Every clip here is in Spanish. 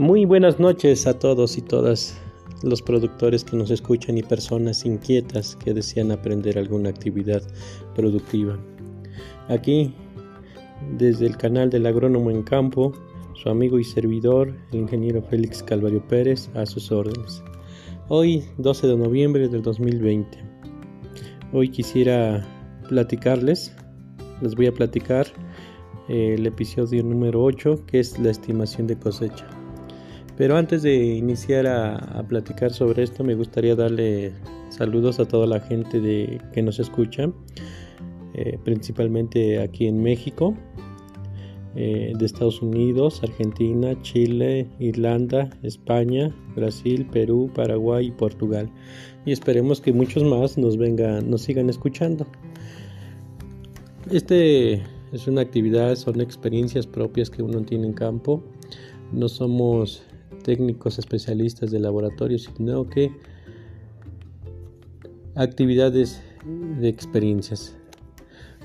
Muy buenas noches a todos y todas los productores que nos escuchan y personas inquietas que desean aprender alguna actividad productiva. Aquí, desde el canal del agrónomo en campo, su amigo y servidor, el ingeniero Félix Calvario Pérez, a sus órdenes. Hoy, 12 de noviembre del 2020. Hoy quisiera platicarles, les voy a platicar eh, el episodio número 8, que es la estimación de cosecha. Pero antes de iniciar a, platicar sobre esto, me gustaría darle saludos a toda la gente que nos escucha, eh, principalmente aquí en México, eh, de Estados Unidos, Argentina, Chile, Irlanda, España, Brasil, Perú, Paraguay y Portugal. Y esperemos que muchos más nos vengan, nos sigan escuchando. Este es una actividad, son experiencias propias que uno tiene en campo. No somos técnicos especialistas de laboratorio, sino que actividades de experiencias.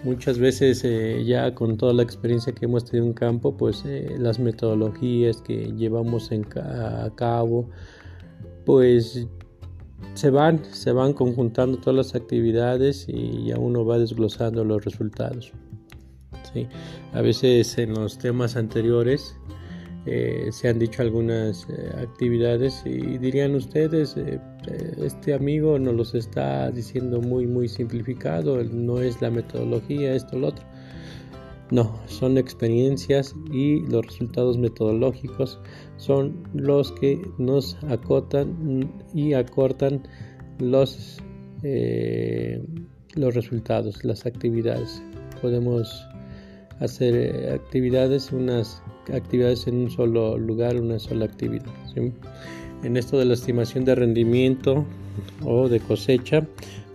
Muchas veces eh, ya con toda la experiencia que hemos tenido en campo, pues eh, las metodologías que llevamos a cabo, pues se van, se van conjuntando todas las actividades y ya uno va desglosando los resultados. ¿sí? A veces en los temas anteriores eh, se han dicho algunas eh, actividades y dirían ustedes, eh, este amigo nos los está diciendo muy, muy simplificado, no es la metodología, esto, lo otro. No, son experiencias y los resultados metodológicos son los que nos acotan y acortan los, los resultados, las actividades. Podemos hacer actividades, unas actividades en un solo lugar, una sola actividad. En esto de la estimación de rendimiento o de cosecha,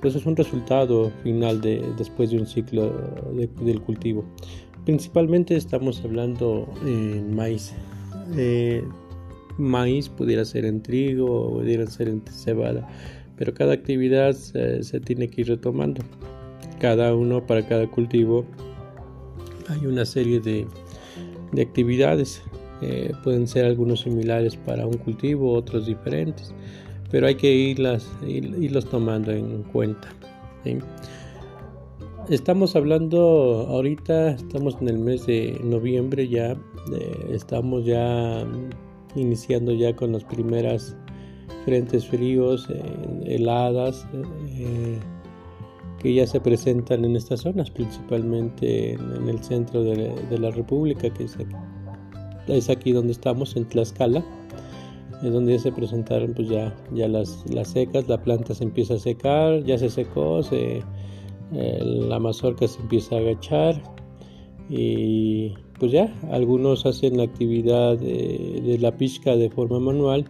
pues es un resultado final de, después de un ciclo del cultivo. Principalmente estamos hablando en maíz. Eh, maíz pudiera ser en trigo pudiera ser en cebada, pero cada actividad se tiene que ir retomando. Cada uno para cada cultivo hay una serie de, de actividades. Eh, pueden ser algunos similares para un cultivo, otros diferentes, pero hay que irlas, irlos tomando en cuenta. Estamos hablando ahorita, estamos en el mes de noviembre ya, eh, estamos ya iniciando ya con las primeras frentes fríos, eh, heladas que ya se presentan en estas zonas, principalmente en, el centro de, la República, que es aquí, es aquí, donde estamos, en Tlaxcala, es donde ya se presentaron pues ya, ya las, las secas, la planta se empieza a secar, ya se secó, se, la mazorca se empieza a agachar y pues ya, algunos hacen la actividad de, de la pizca de forma manual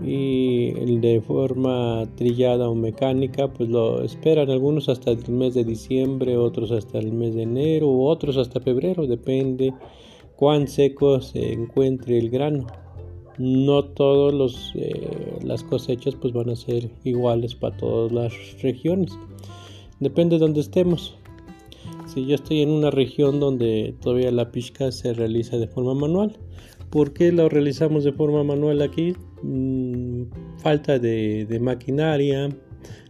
y el de forma trillada o mecánica pues lo esperan algunos hasta el mes de diciembre otros hasta el mes de enero otros hasta febrero depende cuán seco se encuentre el grano. No todas los eh, las cosechas pues van a ser iguales para todas las regiones. Depende de donde estemos. Si yo estoy en una región donde todavía la pizca se realiza de forma manual ¿Por qué lo realizamos de forma manual aquí? Mm, falta de, maquinaria.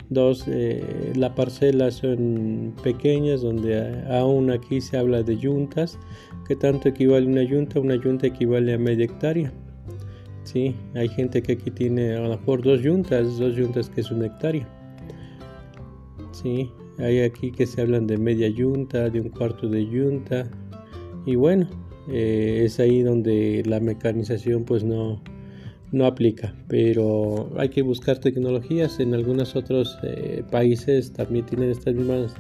Dos, eh, las parcelas son pequeñas, donde aún aquí se habla de yuntas. ¿Qué tanto equivale una yunta? Una yunta equivale a media hectárea. Sí, hay gente que aquí tiene a lo mejor dos yuntas, dos yuntas que es una hectárea. Sí, hay aquí que se hablan de media yunta, de un cuarto de yunta. Y bueno, eh, es ahí donde la mecanización pues no, no aplica, pero hay que buscar tecnologías. En algunos otros eh, países también tienen estas mismas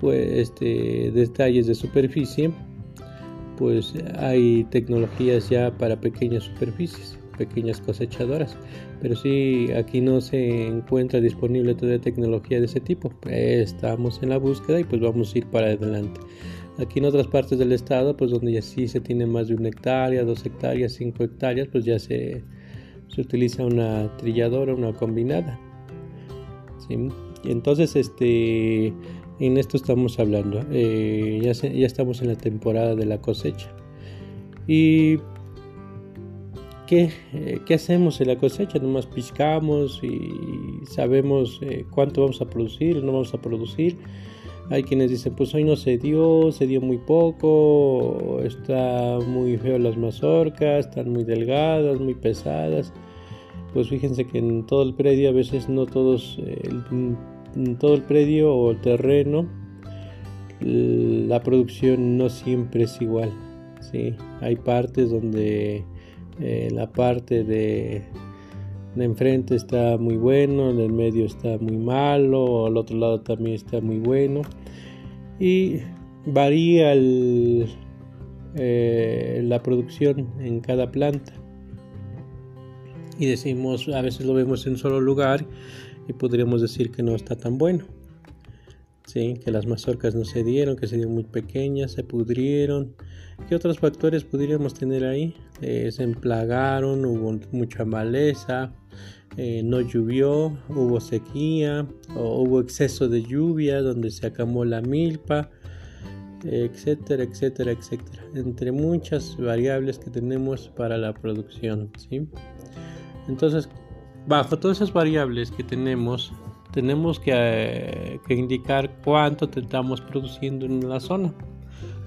pues, este, detalles de superficie, pues hay tecnologías ya para pequeñas superficies, pequeñas cosechadoras, pero si aquí no se encuentra disponible toda tecnología de ese tipo, estamos en la búsqueda y pues vamos a ir para adelante. Aquí en otras partes del estado, pues donde ya sí se tiene más de una hectárea, dos hectáreas, cinco hectáreas, pues ya se, se utiliza una trilladora, una combinada. ¿sí? entonces, este, en esto estamos hablando. Eh, ya, ya estamos en la temporada de la cosecha. Y ¿qué, eh, ¿qué, hacemos en la cosecha? Nomás piscamos y sabemos eh, cuánto vamos a producir no vamos a producir. Hay quienes dicen, pues hoy no se dio, se dio muy poco, está muy feo las mazorcas, están muy delgadas, muy pesadas. Pues fíjense que en todo el predio, a veces no todos, en todo el predio o el terreno, la producción no siempre es igual. ¿sí? Hay partes donde eh, la parte de, de, enfrente está muy bueno, en el medio está muy malo, al otro lado también está muy bueno. Y varía eh, la producción en cada planta. Y decimos, a veces lo vemos en un solo lugar y podríamos decir que no está tan bueno. ¿sí? que las mazorcas no se dieron, que se dieron muy pequeñas, se pudrieron. ¿Qué otros factores podríamos tener ahí? Eh, se emplagaron, hubo mucha maleza, eh, no llovió, hubo sequía, o hubo exceso de lluvia donde se acamó la milpa, etcétera, etcétera, etcétera. Entre muchas variables que tenemos para la producción. ¿sí? Entonces, bajo todas esas variables que tenemos, tenemos que, indicar cuánto estamos produciendo en la zona.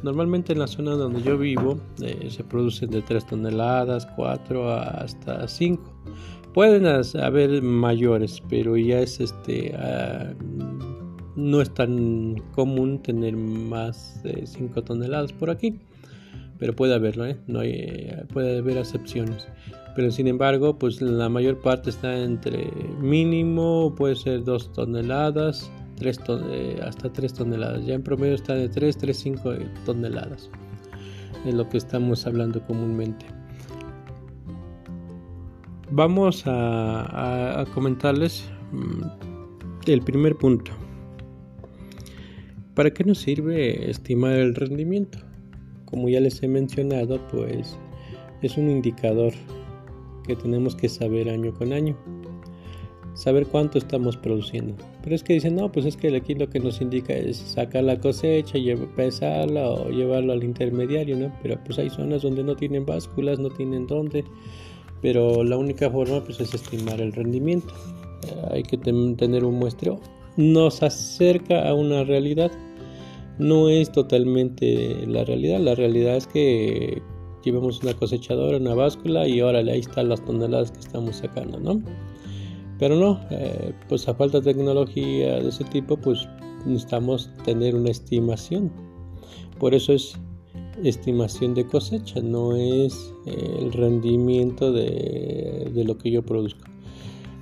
Normalmente en la zona donde yo vivo eh, se producen de 3 toneladas, 4 hasta 5. Pueden haber mayores, pero ya es este ah, no es tan común tener más de 5 toneladas por aquí. Pero puede haberlo, ¿eh? no hay, puede haber excepciones pero sin embargo pues la mayor parte está entre mínimo puede ser 2 toneladas 3 eh, hasta 3 toneladas ya en promedio está de 3 3 5 toneladas es lo que estamos hablando comúnmente vamos a, comentarles mm, el primer punto ¿Para qué nos sirve estimar el rendimiento? Como ya les he mencionado, pues es un indicador que tenemos que saber año con año. Saber cuánto estamos produciendo. Pero es que dicen, no, pues es que aquí lo que nos indica es sacar la cosecha, pesarla o llevarlo al intermediario, ¿no? Pero pues hay zonas donde no tienen básculas, no tienen dónde. Pero la única forma pues es estimar el rendimiento. Hay que tener un muestreo. Nos acerca a una realidad. No es totalmente la realidad. La realidad es que llevamos una cosechadora, una báscula y órale, ahí están las toneladas que estamos sacando, ¿no? Pero no, eh, pues a falta de tecnología de ese tipo, pues necesitamos tener una estimación. Por eso es estimación de cosecha, no es eh, el rendimiento de, de, lo que yo produzco.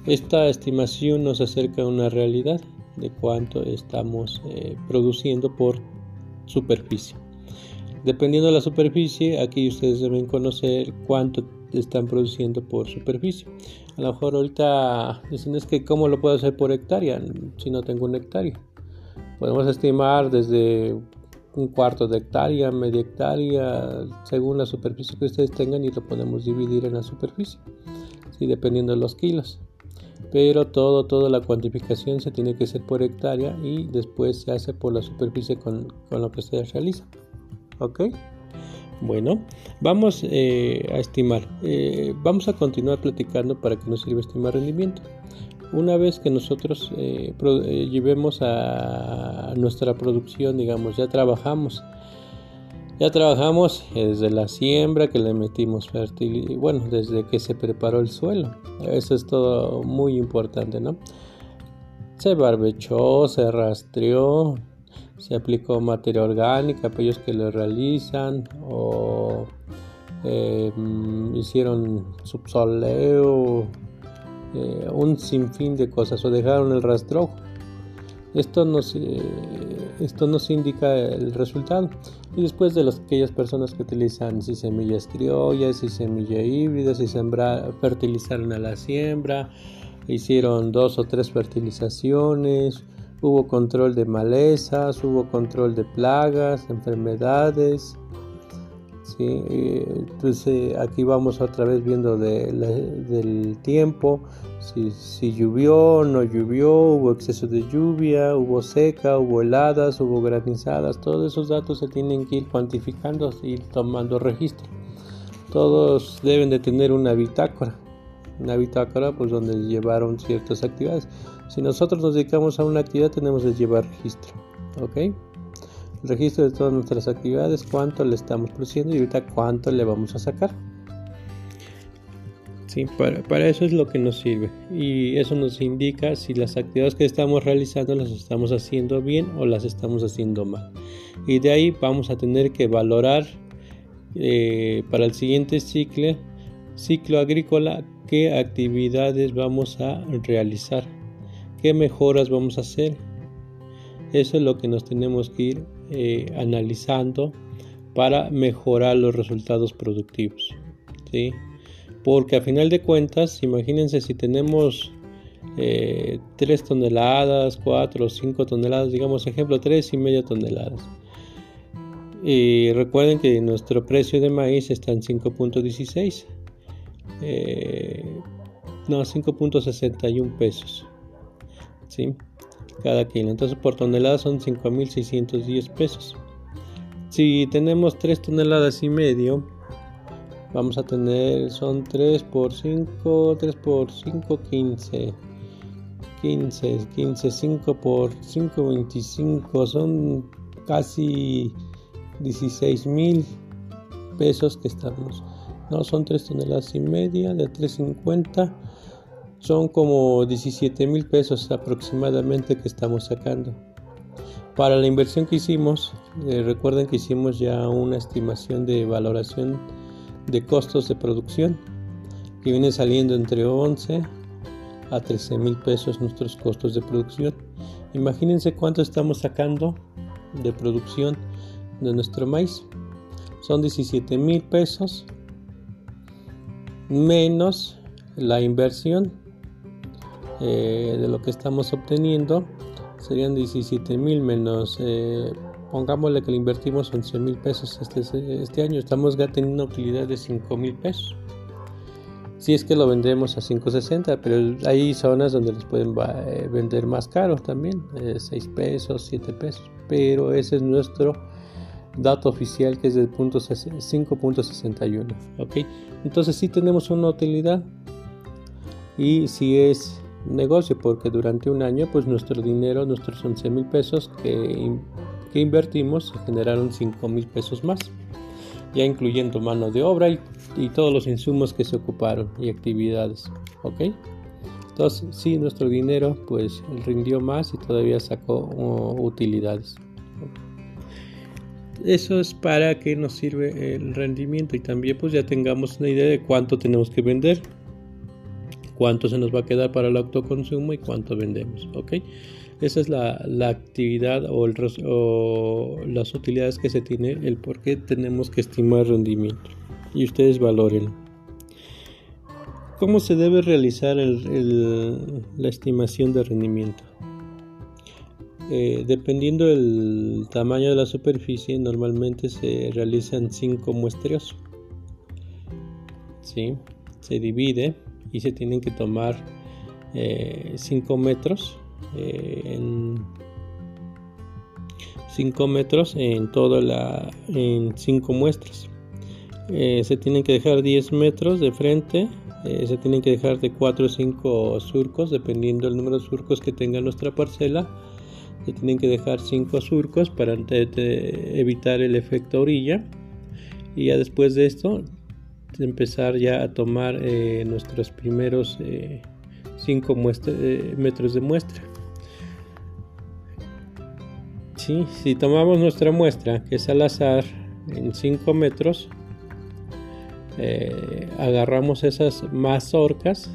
Esta estimación nos acerca a una realidad de cuánto estamos eh, produciendo por superficie. Dependiendo de la superficie, aquí ustedes deben conocer cuánto están produciendo por superficie. A lo mejor ahorita dicen es que cómo lo puedo hacer por hectárea si no tengo una hectárea. Podemos estimar desde un cuarto de hectárea, media hectárea, según la superficie que ustedes tengan y lo podemos dividir en la superficie, ¿sí? dependiendo de los kilos. Pero todo, toda la cuantificación se tiene que hacer por hectárea y después se hace por la superficie con, con lo que ustedes realizan. ¿Ok? Bueno, vamos eh, a estimar. Eh, vamos a continuar platicando para que nos sirva estimar rendimiento. Una vez que nosotros eh, llevemos a nuestra producción, digamos, ya trabajamos. Ya trabajamos desde la siembra que le metimos fertilidad, bueno, desde que se preparó el suelo. Eso es todo muy importante, ¿no? Se barbechó, se rastreó, se aplicó materia orgánica para ellos que lo realizan o eh, hicieron subsoleo, eh, un sinfín de cosas o dejaron el rastrojo. Esto nos, esto nos indica el resultado. Y después de las, aquellas personas que utilizan si semillas criollas, si semilla híbrida, si sembra, fertilizaron a la siembra, hicieron dos o tres fertilizaciones, hubo control de malezas, hubo control de plagas, enfermedades. ¿Sí? Entonces aquí vamos otra vez viendo del tiempo, si, si llovió, no llovió, hubo exceso de lluvia, hubo seca, hubo heladas, hubo granizadas, todos esos datos se tienen que ir cuantificando y tomando registro. todos deben de tener una bitácora. Una bitácora pues donde llevaron ciertas actividades. Si nosotros nos dedicamos a una actividad tenemos que llevar registro. ¿Ok? Registro de todas nuestras actividades, cuánto le estamos produciendo y ahorita cuánto le vamos a sacar. Sí, para, para, eso es lo que nos sirve y eso nos indica si las actividades que estamos realizando las estamos haciendo bien o las estamos haciendo mal. Y de ahí vamos a tener que valorar eh, para el siguiente ciclo, ciclo agrícola qué actividades vamos a realizar, qué mejoras vamos a hacer. Eso es lo que nos tenemos que ir eh, analizando para mejorar los resultados productivos. ¿sí? Porque a final de cuentas, imagínense si tenemos 3 eh, toneladas, 4 o 5 toneladas, digamos ejemplo 3 y media toneladas y recuerden que nuestro precio de maíz está en 5.16. Eh, no, 5.61 pesos. ¿sí? Cada kilo. Entonces por tonelada son 5.610 pesos. Si tenemos 3 toneladas y medio, vamos a tener, son 3 por 5, 3 por 5, 15. 15, 15, 5 por 5, 25, son casi 16 mil pesos que estamos. No, son 3 toneladas y media de 350. Son como 17 mil pesos aproximadamente que estamos sacando. Para la inversión que hicimos, eh, recuerden que hicimos ya una estimación de valoración de costos de producción que viene saliendo entre 11 a 13 mil pesos nuestros costos de producción. Imagínense cuánto estamos sacando de producción de nuestro maíz. Son 17 mil pesos menos la inversión eh, de lo que estamos obteniendo. Serían 17 mil menos, eh, pongámosle que le invertimos 11 mil pesos este, este año. Estamos ya teniendo una utilidad de 5 mil pesos. Si es que lo vendemos a 5.60, pero hay zonas donde les pueden eh, vender más caro también, 6 pesos, 7 pesos. Pero ese es nuestro dato oficial que es del punto 5.61 ok entonces si tenemos una utilidad y si es negocio porque durante un año pues nuestro dinero nuestros 11 mil pesos que, que invertimos generaron 5 mil pesos más ya incluyendo mano de obra y, y, todos los insumos que se ocuparon y actividades ok entonces sí nuestro dinero pues rindió más y todavía sacó utilidades. Eso es para que nos sirve el rendimiento y también pues ya tengamos una idea de cuánto tenemos que vender, cuánto se nos va a quedar para el autoconsumo y cuánto vendemos, ¿ok? Esa es la, actividad o, las utilidades que se tiene, el por qué tenemos que estimar rendimiento y ustedes valoren. ¿Cómo se debe realizar la estimación de rendimiento? Eh, dependiendo del tamaño de la superficie, normalmente se realizan cinco muestreos. ¿sí? Se divide y se tienen que tomar 5 eh, metros eh, en 5 metros en toda la en 5 muestras. se tienen que dejar 10 metros de frente se tienen que dejar de 4 o 5 surcos dependiendo del número de surcos que tenga nuestra parcela se tienen que dejar 5 surcos para evitar el efecto orilla y ya después de esto empezar ya a tomar eh, nuestros primeros 5 eh, eh, metros de muestra. Si tomamos nuestra muestra que es al azar en 5 metros agarramos esas mazorcas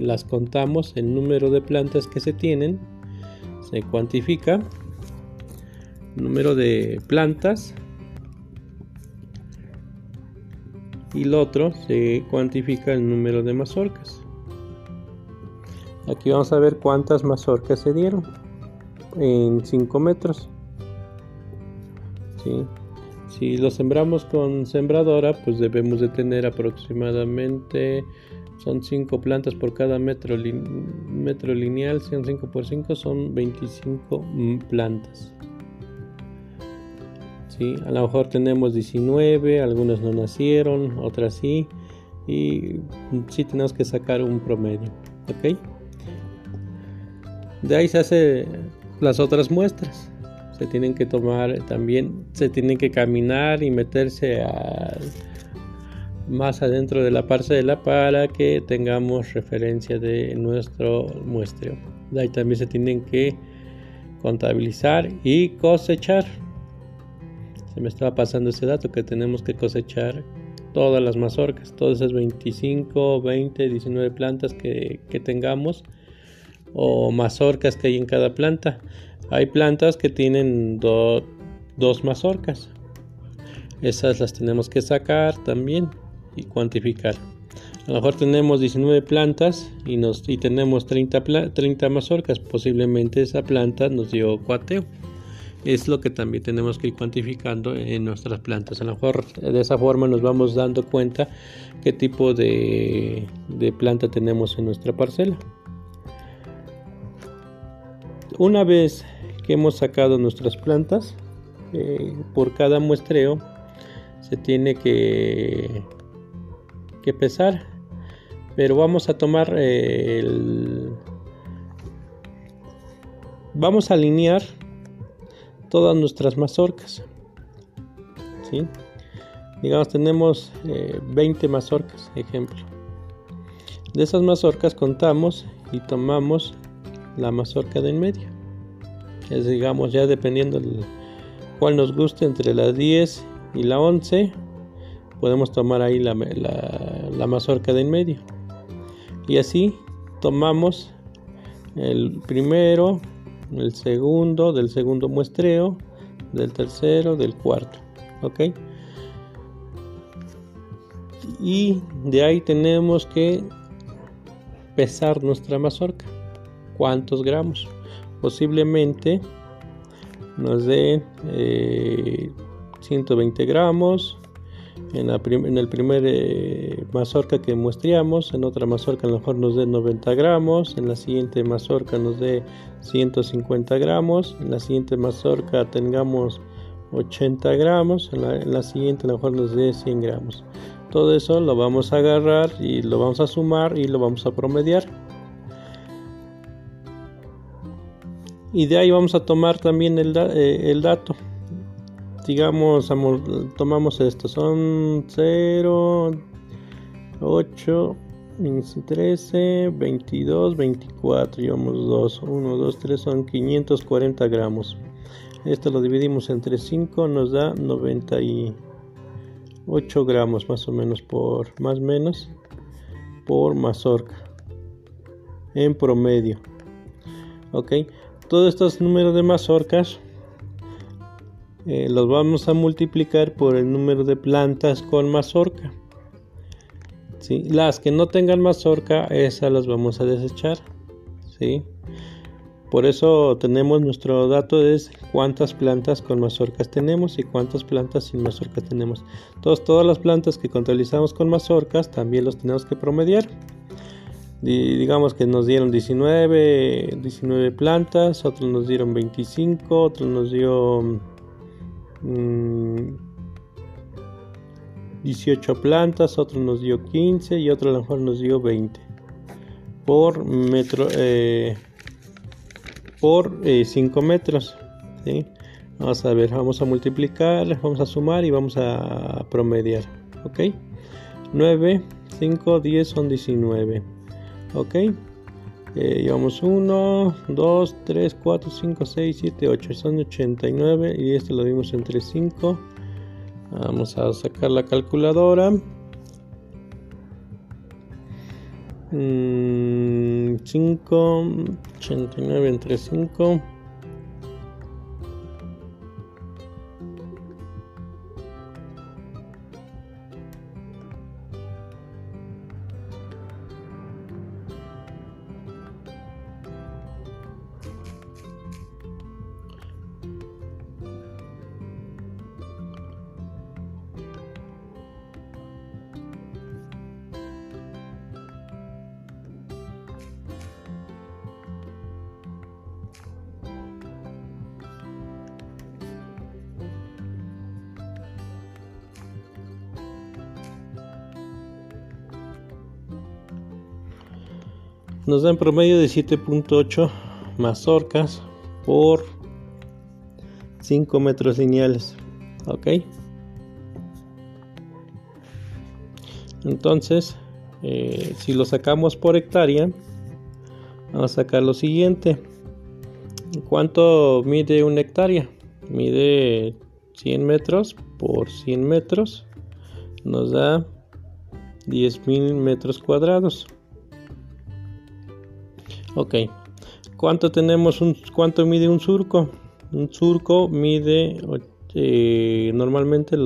las contamos el número de plantas que se tienen se cuantifica número de plantas y el otro se cuantifica el número de mazorcas. Aquí vamos a ver cuántas mazorcas se dieron en 5 metros. Si lo sembramos con sembradora pues debemos de tener aproximadamente son 5 plantas por cada metro, metro lineal, son 5 por 5, son 25 plantas. ¿Sí? A lo mejor tenemos 19, algunos no nacieron, otras sí. Y sí tenemos que sacar un promedio. ¿Ok? De ahí se hace las otras muestras. Se tienen que tomar también, se tienen que caminar y meterse más adentro de la parcela para que tengamos referencia de nuestro muestreo. De ahí también se tienen que contabilizar y cosechar. Me estaba pasando ese dato que tenemos que cosechar todas las mazorcas, todas esas 25, 20, 19 plantas que, tengamos o mazorcas que hay en cada planta. Hay plantas que tienen dos mazorcas. Esas las tenemos que sacar también y cuantificar. A lo mejor tenemos 19 plantas y, nos, y tenemos 30, 30 mazorcas. Posiblemente esa planta nos dio cuateo. Es lo que también tenemos que ir cuantificando en nuestras plantas. A lo mejor de esa forma nos vamos dando cuenta qué tipo de, de planta tenemos en nuestra parcela. Una vez que hemos sacado nuestras plantas, eh, por cada muestreo se tiene que, que pesar pero vamos a tomar eh, el... Vamos a alinear todas nuestras mazorcas. ¿sí? Digamos, tenemos 20 eh, mazorcas, ejemplo. De esas mazorcas contamos y tomamos la mazorca de en medio. Es, digamos, ya dependiendo de cuál nos guste, entre las 10 y la 11, podemos tomar ahí la, la mazorca de en medio y así tomamos el primero, el segundo, del segundo muestreo, del tercero, del cuarto. ¿Ok? Y de ahí tenemos que pesar nuestra mazorca. ¿Cuántos gramos? Posiblemente nos dé 120 eh, gramos, en, el primer eh, mazorca que muestreamos, en otra mazorca a lo mejor nos dé 90 gramos, en la siguiente mazorca nos dé 150 gramos, en la siguiente mazorca tengamos 80 gramos, en la, en la siguiente a lo mejor nos dé 100 gramos. Todo eso lo vamos a agarrar y lo vamos a sumar y lo vamos a promediar. Y de ahí vamos a tomar también el, eh, el dato digamos, tomamos esto, son 0, 8, 13, 22, 24, llevamos 2, 1, 2, 3, son 540 gramos. Esto lo dividimos entre 5, nos da 98 gramos más o menos por, más menos, por mazorca, en promedio. Ok, todos estos números de mazorcas eh, los vamos a multiplicar por el número de plantas con mazorca. ¿Sí? Las que no tengan mazorca, esas las vamos a desechar. ¿sí? Por eso tenemos nuestro dato de cuántas plantas con mazorcas tenemos y cuántas plantas sin mazorca tenemos. Entonces, todas las plantas que contabilizamos con mazorcas también los tenemos que promediar. Digamos que nos dieron 19, 19 plantas, otros nos dieron 25, otros nos dio 18 mm, plantas, otro nos dio 15 y otro a lo mejor nos dio 20 por metro eh, por 5 eh, metros. Vamos a ver, vamos a multiplicar, vamos a sumar y vamos a promediar. Ok, 9, 5, 10 son 19. Ok, eh, llevamos 1, 2, 3, 4, 5, 6, 7, 8. Son 89 y este lo dimos entre 5. Vamos a sacar la calculadora. 5, mm, 89 entre 5. Nos da en promedio de 7.8 mazorcas por 5 metros lineales ok entonces eh, si lo sacamos por hectárea vamos a sacar lo siguiente. ¿cuánto mide una hectárea? mide 100 metros por 100 metros. Nos da 10.000 metros cuadrados ok. Cuánto tenemos cuánto mide un surco un surco mide eh, normalmente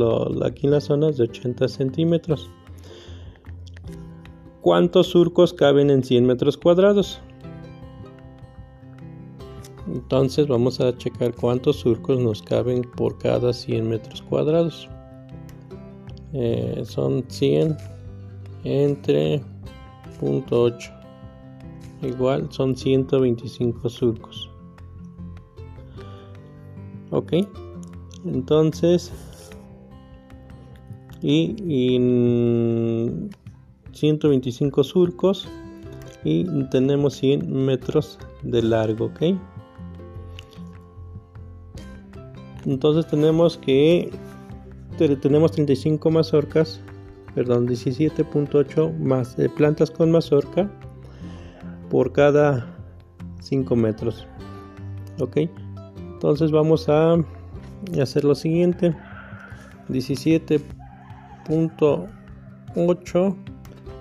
aquí en las zonas de 80 centímetros. Cuántos surcos caben en 100 metros cuadrados entonces vamos a checar cuántos surcos nos caben por cada 100 metros cuadrados. Eh, son 100 entre 0.8 igual son 125 surcos. Ok entonces y, y 125 surcos y tenemos 100 metros de largo ok. Entonces tenemos que tenemos 35 mazorcas perdón 17.8 más de plantas con mazorca por cada 5 metros. Ok entonces vamos a hacer lo siguiente. 17.8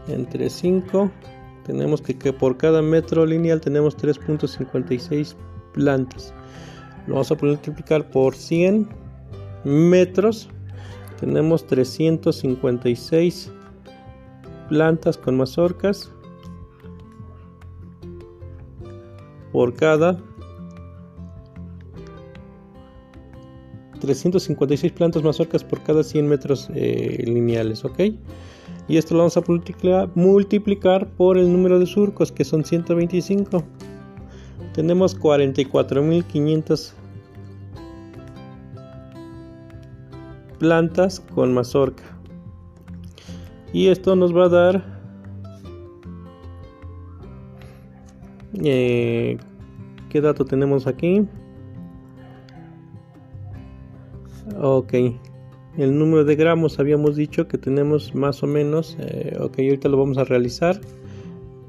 entre 5 tenemos que, que por cada metro lineal tenemos 3.56 plantas. Lo vamos a multiplicar por 100 metros. Tenemos 356 plantas con mazorcas por cada 356 plantas mazorcas por cada 100 metros eh, lineales, ¿ok? Y esto lo vamos a multiplicar, por el número de surcos, que son 125. Tenemos 44.500 plantas con mazorca. Y esto nos va a dar eh, ¿Qué dato tenemos aquí? Ok, el número de gramos habíamos dicho que tenemos más o menos. Eh, ok, ahorita lo vamos a realizar.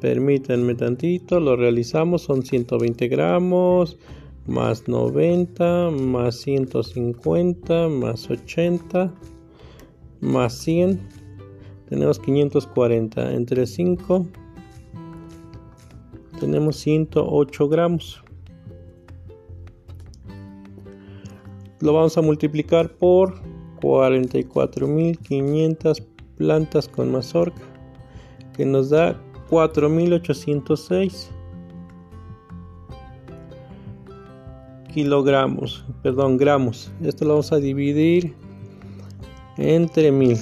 Permítanme tantito, lo realizamos. Son 120 gramos más 90 más 150 más 80 más 100 tenemos 540 entre 5 tenemos 108 gramos lo vamos a multiplicar por 44.500 plantas con mazorca que nos da 4.806 kilogramos, perdón, gramos. Esto lo vamos a dividir entre mil.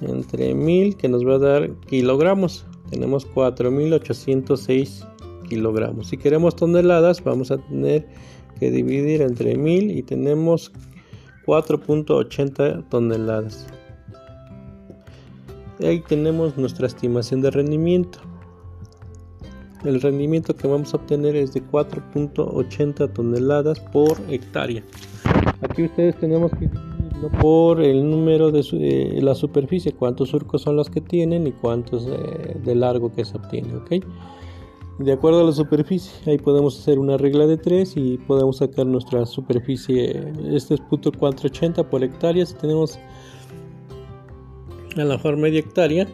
Entre mil que nos va a dar kilogramos. Tenemos 4806 kilogramos. Si queremos toneladas, vamos a tener que dividir entre mil y tenemos 4.80 toneladas. Ahí tenemos nuestra estimación de rendimiento el rendimiento que vamos a obtener es de 4.80 toneladas por hectárea. Aquí ustedes tenemos que por el número de eh, la superficie, cuántos surcos son los que tienen y cuántos eh, de largo que se obtiene. ¿ok? De acuerdo a la superficie, ahí podemos hacer una regla de 3 y podemos sacar nuestra superficie. Este es punto 480 por hectárea. Si tenemos a lo mejor media hectárea,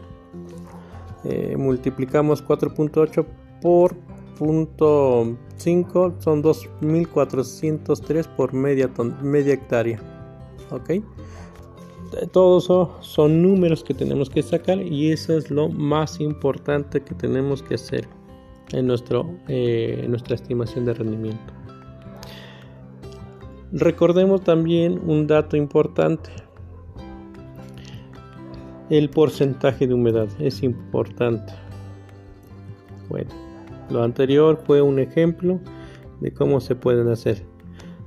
eh, multiplicamos 4.8 por punto 5 son 2403 por media, media hectárea ok todos eso son números que tenemos que sacar y eso es lo más importante que tenemos que hacer en, nuestro, eh, nuestra estimación de rendimiento. Recordemos también un dato importante. El porcentaje de humedad es importante. Bueno lo anterior fue un ejemplo de cómo se pueden hacer.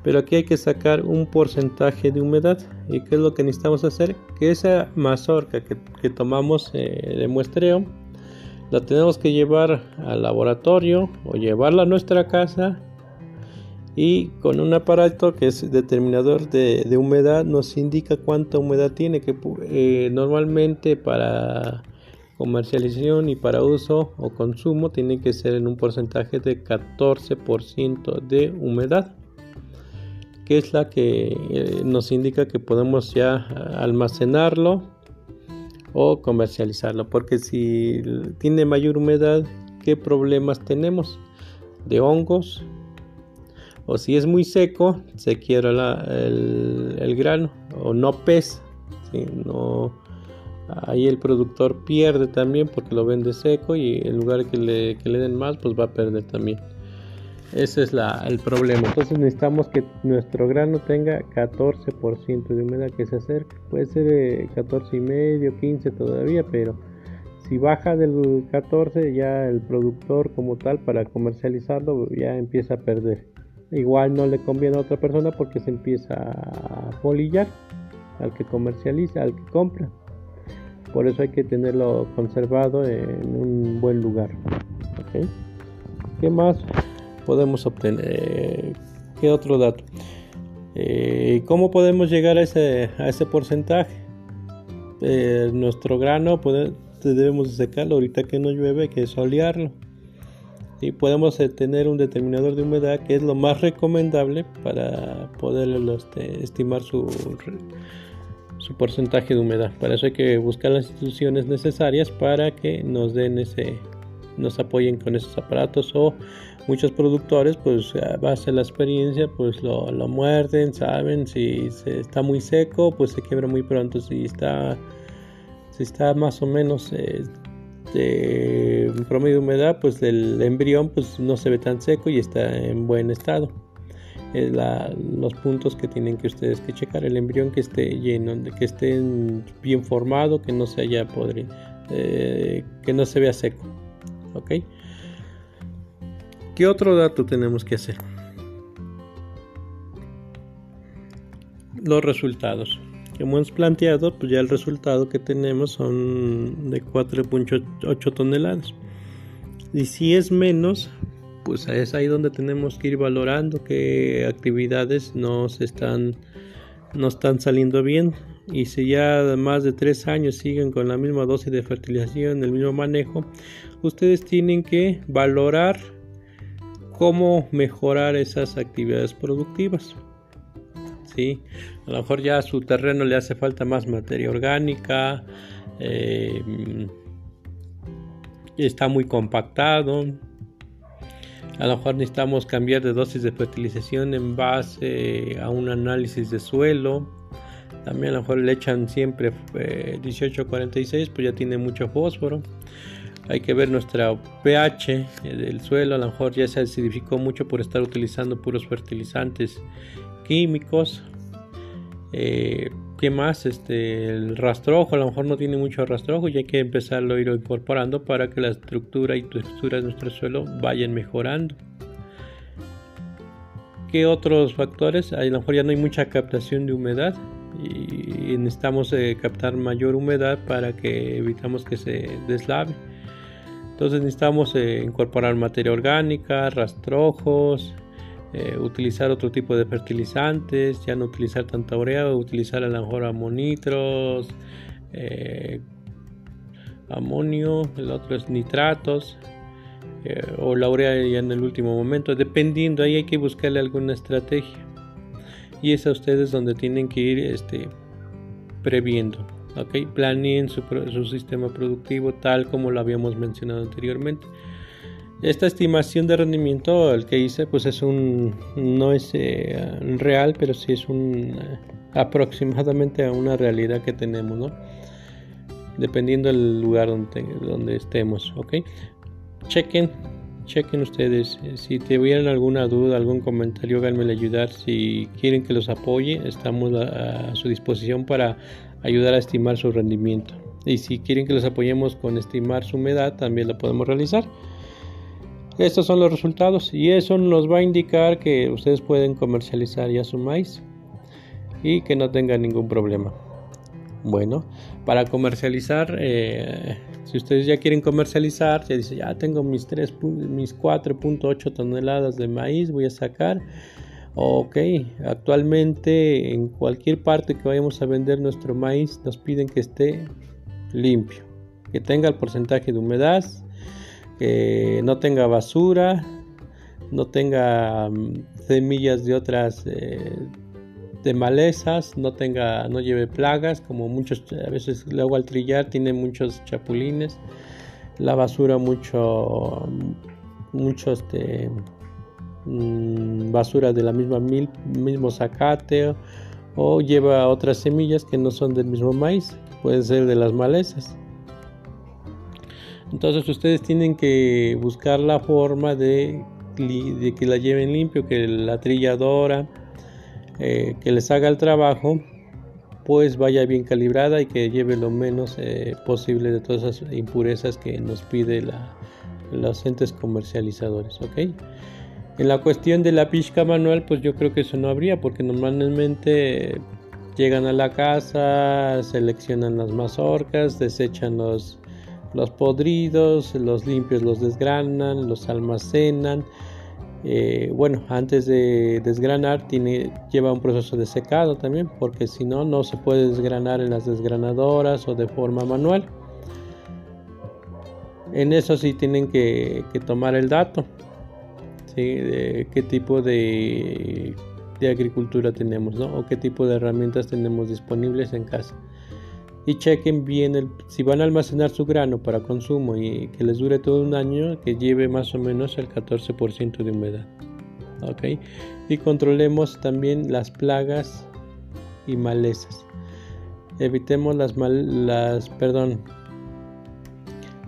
Pero aquí hay que sacar un porcentaje de humedad. ¿Y qué es lo que necesitamos hacer? Que esa mazorca que, tomamos eh, de muestreo la tenemos que llevar al laboratorio o llevarla a nuestra casa y con un aparato que es determinador de, humedad nos indica cuánta humedad tiene que eh, normalmente para comercialización y para uso o consumo tiene que ser en un porcentaje de 14% de humedad que es la que eh, nos indica que podemos ya almacenarlo o comercializarlo porque si tiene mayor humedad qué problemas tenemos de hongos o si es muy seco se quiebra el, grano o no pesa no ahí el productor pierde también porque lo vende seco y en lugar que le den más pues va a perder también ese es la, el problema entonces necesitamos que nuestro grano tenga 14% de humedad que se acerque puede ser 14 y medio 15 todavía pero si baja del 14 ya el productor como tal para comercializarlo ya empieza a perder igual no le conviene a otra persona porque se empieza a polillar al que comercializa, al que compra. Por eso hay que tenerlo conservado en un buen lugar. ¿Qué más podemos obtener? ¿Qué otro dato? Eh, ¿Cómo podemos llegar a ese, a porcentaje? Eh, nuestro grano debemos secarlo ahorita que no llueve, hay que solearlo y podemos eh, tener un determinador de humedad que es lo más recomendable para poder este, estimar su, su porcentaje de humedad. Para eso hay que buscar las instituciones necesarias para que nos den ese, nos apoyen con esos aparatos o muchos productores pues a base de la experiencia pues lo, lo muerden, saben si se está muy seco pues se quiebra muy pronto, si está si está más o menos eh, este promedio de humedad pues el embrión pues no se ve tan seco y está en buen estado. Es los puntos que tienen que ustedes que checar el embrión que esté lleno que esté bien formado que no se haya podrido eh, que no se vea seco ok qué otro dato tenemos que hacer los resultados hemos planteado, pues ya el resultado que tenemos son de 4.8 toneladas. Y si es menos, pues es ahí donde tenemos que ir valorando qué actividades nos están, no están saliendo bien. Y si ya más de tres años siguen con la misma dosis de fertilización, el mismo manejo, ustedes tienen que valorar cómo mejorar esas actividades productivas. ¿sí? A lo mejor ya a su terreno le hace falta más materia orgánica, eh, está muy compactado. A lo mejor necesitamos cambiar de dosis de fertilización en base a un análisis de suelo. También a lo mejor le echan siempre 1846, eh, pues ya tiene mucho fósforo. Hay que ver nuestra pH del suelo, a lo mejor ya se acidificó mucho por estar utilizando puros fertilizantes químicos. Eh, ¿Qué más? Este, el rastrojo, a lo mejor no tiene mucho rastrojo y hay que empezarlo a ir incorporando para que la estructura y textura de nuestro suelo vayan mejorando. ¿Qué otros factores? A lo mejor ya no hay mucha captación de humedad y necesitamos eh, captar mayor humedad para que evitamos que se deslave. Entonces necesitamos eh, incorporar materia orgánica, rastrojos, eh, utilizar otro tipo de fertilizantes, ya no utilizar tanta urea, utilizar a lo mejor amonitros, eh, amonio, el otro es nitratos o la urea ya en el último momento, dependiendo, ahí hay que buscarle alguna estrategia y es a ustedes donde tienen que ir este, previendo. ¿Ok? Planeen su, su sistema productivo tal como lo habíamos mencionado anteriormente. Esta estimación de rendimiento, el que hice, pues es un, no es eh, real, pero sí es un eh, aproximadamente a una realidad que tenemos, ¿no? Dependiendo del lugar donde, donde estemos, ¿ok? Chequen, chequen ustedes. Si tuvieran alguna duda, algún comentario, háganme ayudar. Si quieren que los apoye, estamos a su disposición para ayudar a estimar su rendimiento. Y si quieren que los apoyemos con estimar su humedad, también lo podemos realizar. Estos son los resultados y eso nos va a indicar que ustedes pueden comercializar ya su maíz y que no tengan ningún problema. Bueno, para comercializar eh, Si ustedes ya quieren comercializar, ya dice, ya tengo mis, 3, mis 4.8 toneladas de maíz, voy a sacar. Ok, actualmente en cualquier parte que vayamos a vender nuestro maíz nos piden que esté limpio, que tenga el porcentaje de humedad, que no tenga basura, no tenga mm, semillas de otras eh, de malezas, no tenga, no lleve plagas, como muchos a veces luego al trillar tiene muchos chapulines, la basura mucho, mucho este, mm, basura de la misma mil, mismo zacate o, lleva otras semillas que no son del mismo maíz, pueden ser de las malezas. Entonces ustedes tienen que buscar la forma de, que la lleven limpio, que la trilladora, eh, que les haga el trabajo pues vaya bien calibrada y que lleve lo menos eh, posible de todas esas impurezas que nos pide la, los entes comercializadores ok en la cuestión de la pizca manual pues yo creo que eso no habría porque normalmente llegan a la casa seleccionan las mazorcas desechan los los podridos los limpios los desgranan los almacenan eh, bueno, antes de desgranar tiene, lleva un proceso de secado también, porque si no, no se puede desgranar en las desgranadoras o de forma manual. En eso sí tienen que, tomar el dato, de qué tipo de, de agricultura tenemos, ¿no? o qué tipo de herramientas tenemos disponibles en casa y chequen bien el, si van a almacenar su grano para consumo y que les dure todo un año, que lleve más o menos el 14% de humedad. ¿ok? Y controlemos también las plagas y malezas. Evitemos las, las, perdón,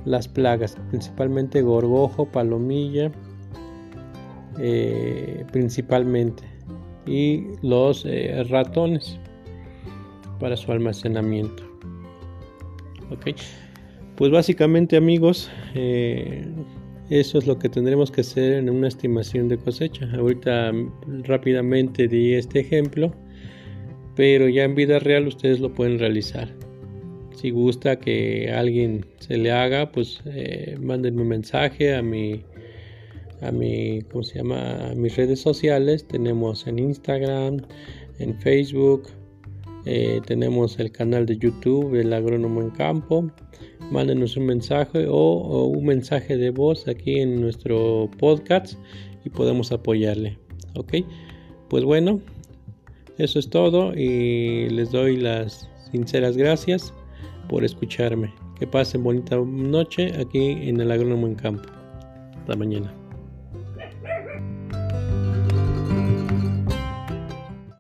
las plagas, principalmente gorgojo, palomilla, eh, principalmente, y los eh, ratones para su almacenamiento. Ok, pues básicamente amigos, eh, eso es lo que tendremos que hacer en una estimación de cosecha. Ahorita rápidamente di este ejemplo, pero ya en vida real ustedes lo pueden realizar. Si gusta que alguien se le haga, pues eh, mándenme un mensaje a mi a mi mis redes sociales. Tenemos en Instagram, en Facebook, eh, tenemos el canal de YouTube, el agrónomo en campo. Mándenos un mensaje o, un mensaje de voz aquí en nuestro podcast y podemos apoyarle. Ok, pues bueno, eso es todo y les doy las sinceras gracias por escucharme. Que pasen bonita noche aquí en el agrónomo en campo. Hasta mañana.